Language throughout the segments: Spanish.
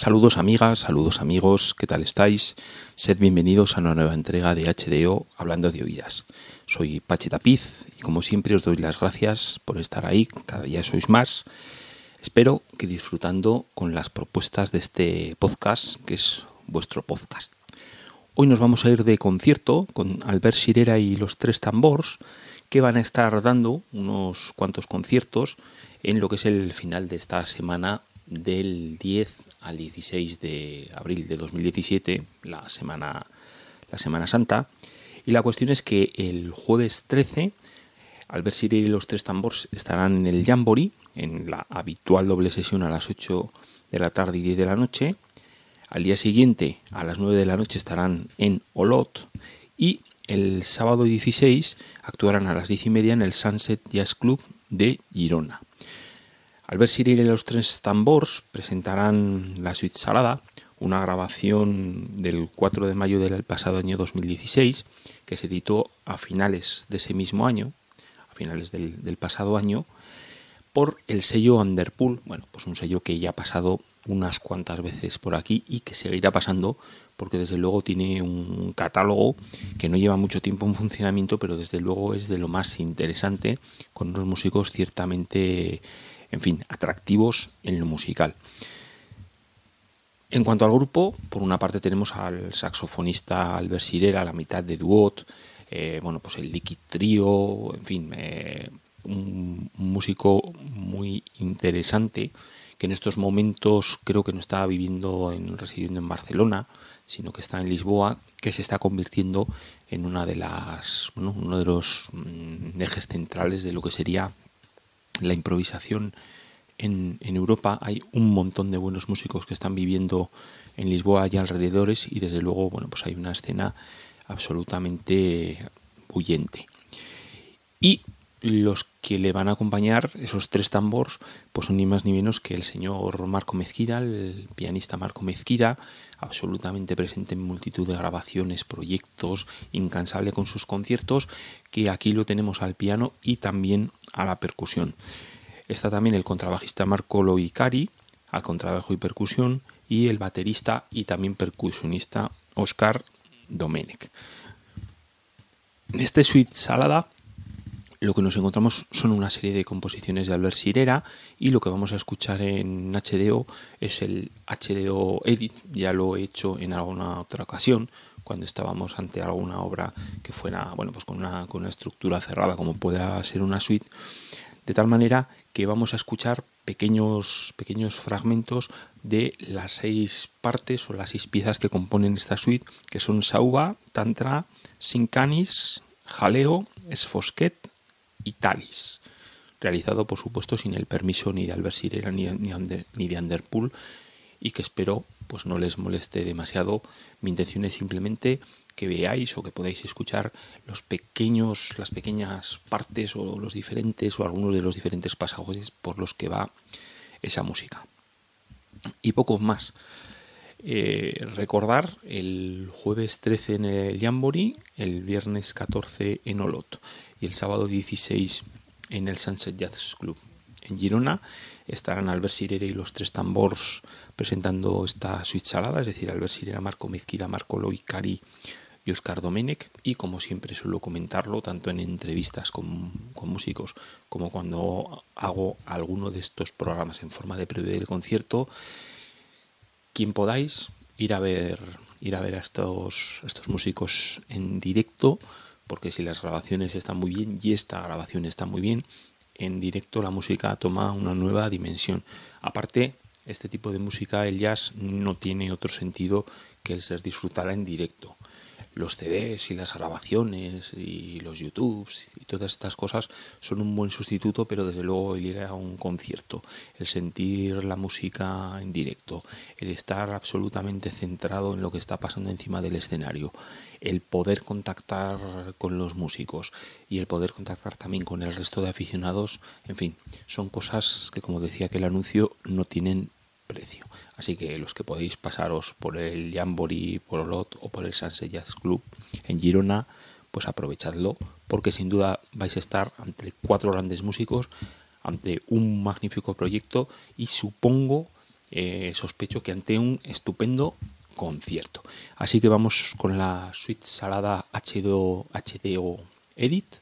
Saludos amigas, saludos amigos, ¿qué tal estáis? Sed bienvenidos a una nueva entrega de HDO Hablando de Oídas. Soy Pachi Tapiz y como siempre os doy las gracias por estar ahí, cada día sois más. Espero que disfrutando con las propuestas de este podcast, que es vuestro podcast. Hoy nos vamos a ir de concierto con Albert Sirera y los Tres Tambors, que van a estar dando unos cuantos conciertos en lo que es el final de esta semana del 10 al 16 de abril de 2017, la semana, la semana Santa. Y la cuestión es que el jueves 13, Albert Siri y los tres tambores estarán en el Jamboree, en la habitual doble sesión a las 8 de la tarde y 10 de la noche. Al día siguiente, a las 9 de la noche, estarán en Olot. Y el sábado 16 actuarán a las 10 y media en el Sunset Jazz Club de Girona. Albert Cyril y los tres tambors presentarán La Suite Salada, una grabación del 4 de mayo del pasado año 2016 que se editó a finales de ese mismo año, a finales del, del pasado año, por el sello Underpool, bueno, pues un sello que ya ha pasado unas cuantas veces por aquí y que seguirá pasando porque desde luego tiene un catálogo que no lleva mucho tiempo en funcionamiento, pero desde luego es de lo más interesante, con unos músicos ciertamente en fin, atractivos en lo musical. En cuanto al grupo, por una parte tenemos al saxofonista Albert Sirera, la mitad de Duot, eh, bueno, pues el Liquid Trio, en fin, eh, un, músico muy interesante que en estos momentos creo que no está viviendo en residiendo en Barcelona, sino que está en Lisboa, que se está convirtiendo en una de las bueno, uno de los mm, ejes centrales de lo que sería la improvisación en, Europa. Hay un montón de buenos músicos que están viviendo en Lisboa y alrededores y desde luego, bueno, pues hay una escena absolutamente bullente. Y los que le van a acompañar, esos tres tambores, pues son ni más ni menos que el señor Marco Mezquira, el pianista Marco Mezquira, absolutamente presente en multitud de grabaciones, proyectos, incansable con sus conciertos, que aquí lo tenemos al piano y también a la percusión. Está también el contrabajista Marco Loicari, al contrabajo y percusión, y el baterista y también percusionista Oscar Domenech. En este suite salada lo que nos encontramos son una serie de composiciones de Albert Sirera y lo que vamos a escuchar en HDO es el HDO Edit, ya lo he hecho en alguna otra ocasión cuando estábamos ante alguna obra que fuera, bueno, pues con una, con una estructura cerrada como pueda ser una suite, de tal manera que vamos a escuchar pequeños, pequeños fragmentos de las seis partes o las seis piezas que componen esta suite, que son Sauba, Tantra, Sincanis, Jaleo, Esfosquet, Italis, realizado por supuesto sin el permiso ni de Albert Sirera ni, ni, de Underpool y que espero pues no les moleste demasiado. Mi intención es simplemente que veáis o que podáis escuchar los pequeños, las pequeñas partes o los diferentes o algunos de los diferentes pasajes por los que va esa música. Y poco más. Eh, recordar el jueves 13 en el Jamboree, el viernes 14 en Olot y el sábado 16 en el Sunset Jazz Club. En Girona estarán Albert Sirera y los tres tambors presentando esta suite salada, es decir, Albert Sirera, Marco Mezquida, Marco Loicari y Oscar Domenech y como siempre suelo comentarlo tanto en entrevistas con, músicos como cuando hago alguno de estos programas en forma de previo del concierto, quien podáis ir a ver ir a ver a estos, estos músicos en directo porque si las grabaciones están muy bien y esta grabación está muy bien en directo la música toma una nueva dimensión aparte este tipo de música, el jazz, no tiene otro sentido que el ser disfrutada en directo. Los CDs y las grabaciones y los YouTubes y todas estas cosas son un buen sustituto, pero desde luego el ir a un concierto, el sentir la música en directo, el estar absolutamente centrado en lo que está pasando encima del escenario, el poder contactar con los músicos y el poder contactar también con el resto de aficionados, en fin, son cosas que como decía que el anuncio no tienen precio. Así que los que podéis pasaros por el Jamboree, por Olot o por el Sunset Jazz Club en Girona, pues aprovechadlo porque sin duda vais a estar ante cuatro grandes músicos, ante un magnífico proyecto y supongo, eh, sospecho que ante un estupendo concierto. Así que vamos con la suite salada HDO, HDO Edit.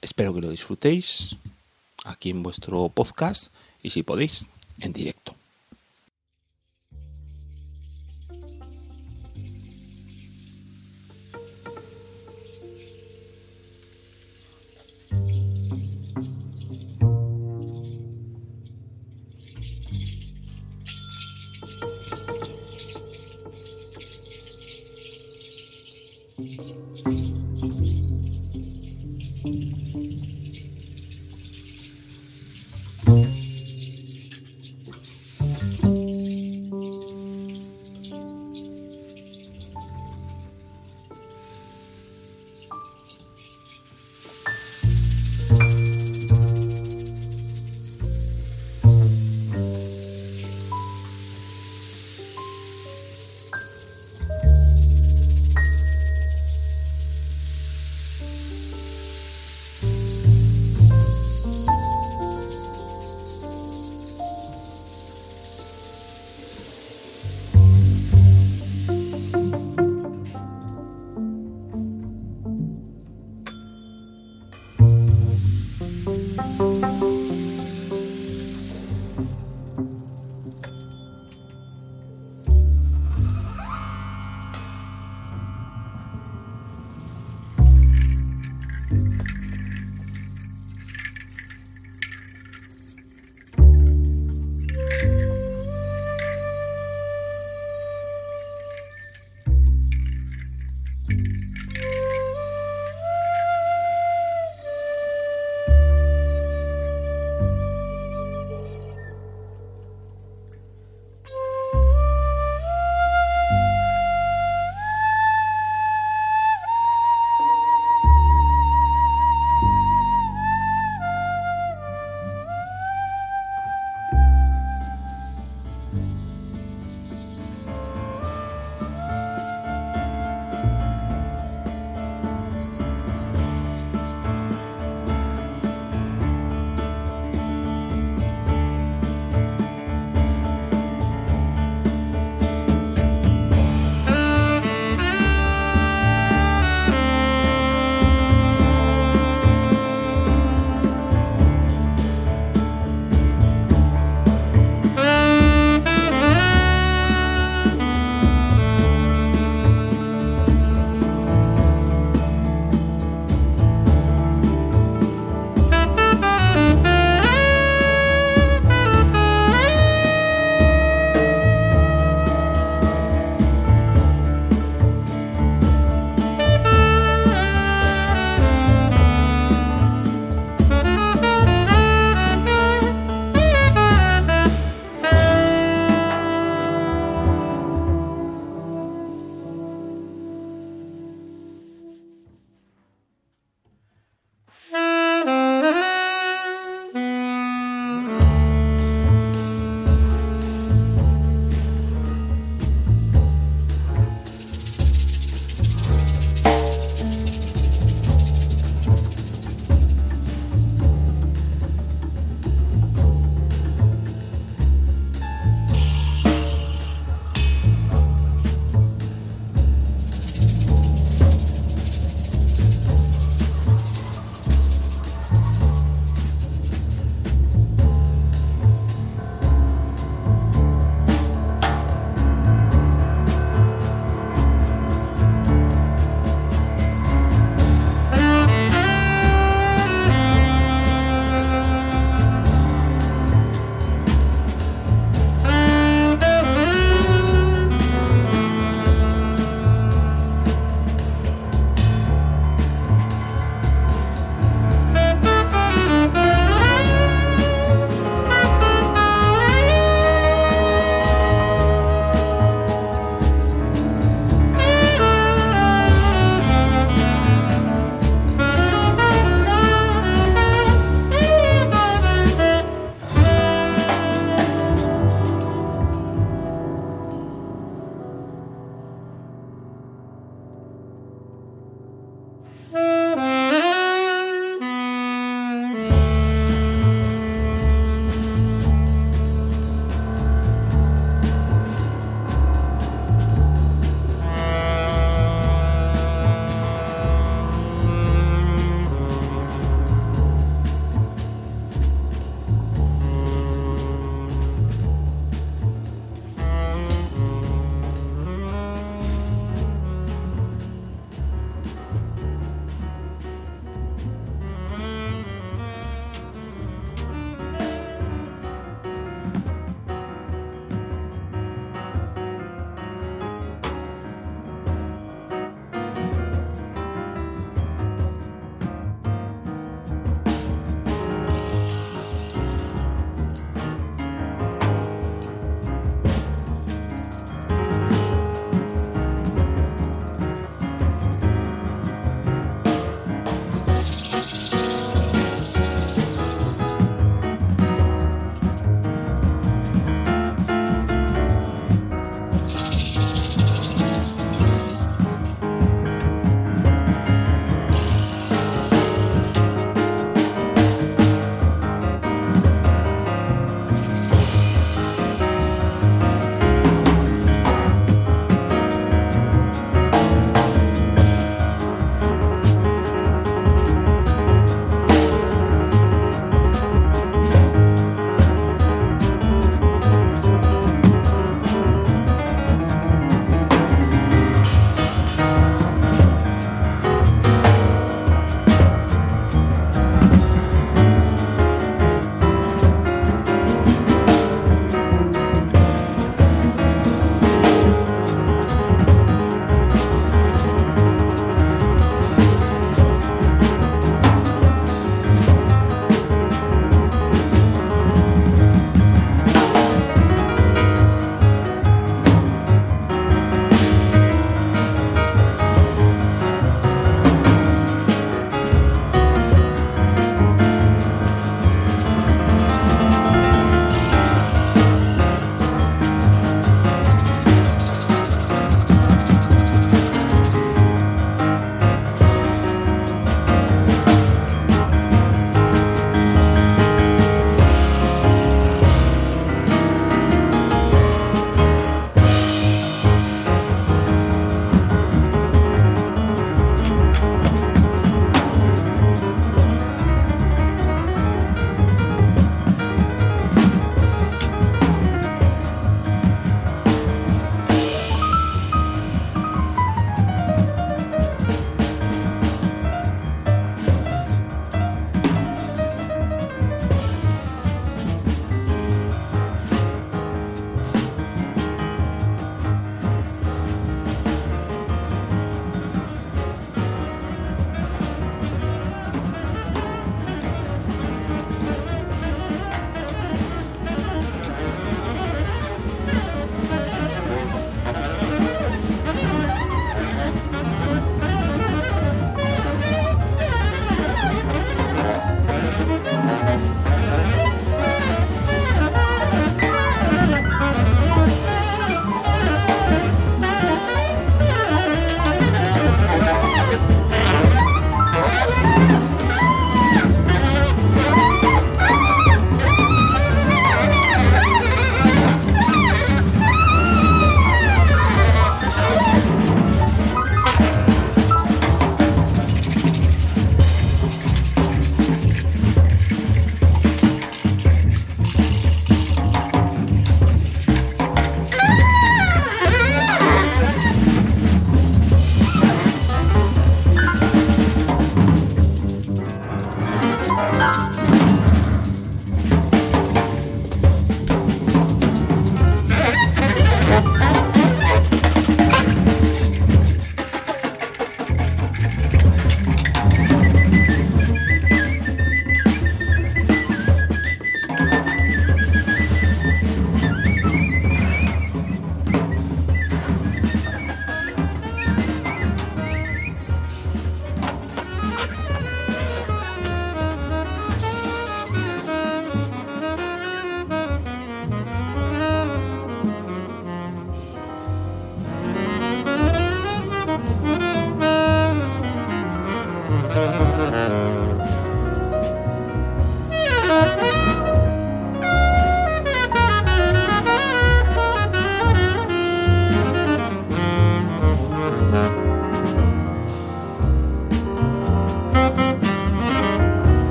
Espero que lo disfrutéis aquí en vuestro podcast y si podéis, en directo.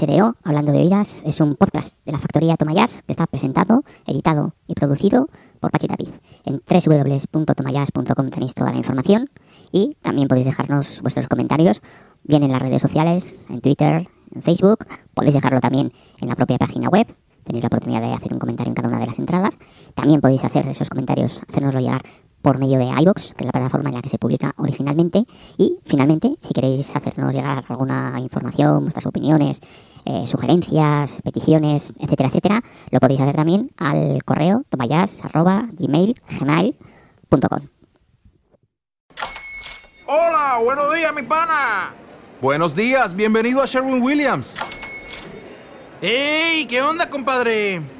HDO, Hablando de Oídas, es un podcast de la factoría Tomayas que está presentado, editado y producido por Pachi Tapiz. En www.tomayas.com tenéis toda la información y también podéis dejarnos vuestros comentarios, bien en las redes sociales, en Twitter, en Facebook, podéis dejarlo también en la propia página web. Tenéis la oportunidad de hacer un comentario en cada una de las entradas. También podéis hacer esos comentarios, hacérnoslo llegar por medio de iBox, que es la plataforma en la que se publica originalmente. Y finalmente, si queréis hacernos llegar alguna información, vuestras opiniones, eh, sugerencias, peticiones, etcétera, etcétera, lo podéis hacer también al correo tomayas.gmail.com. Hola, buenos días, mi pana. Buenos días, bienvenido a Sherwin Williams. ¡Ey! ¿Qué onda, compadre?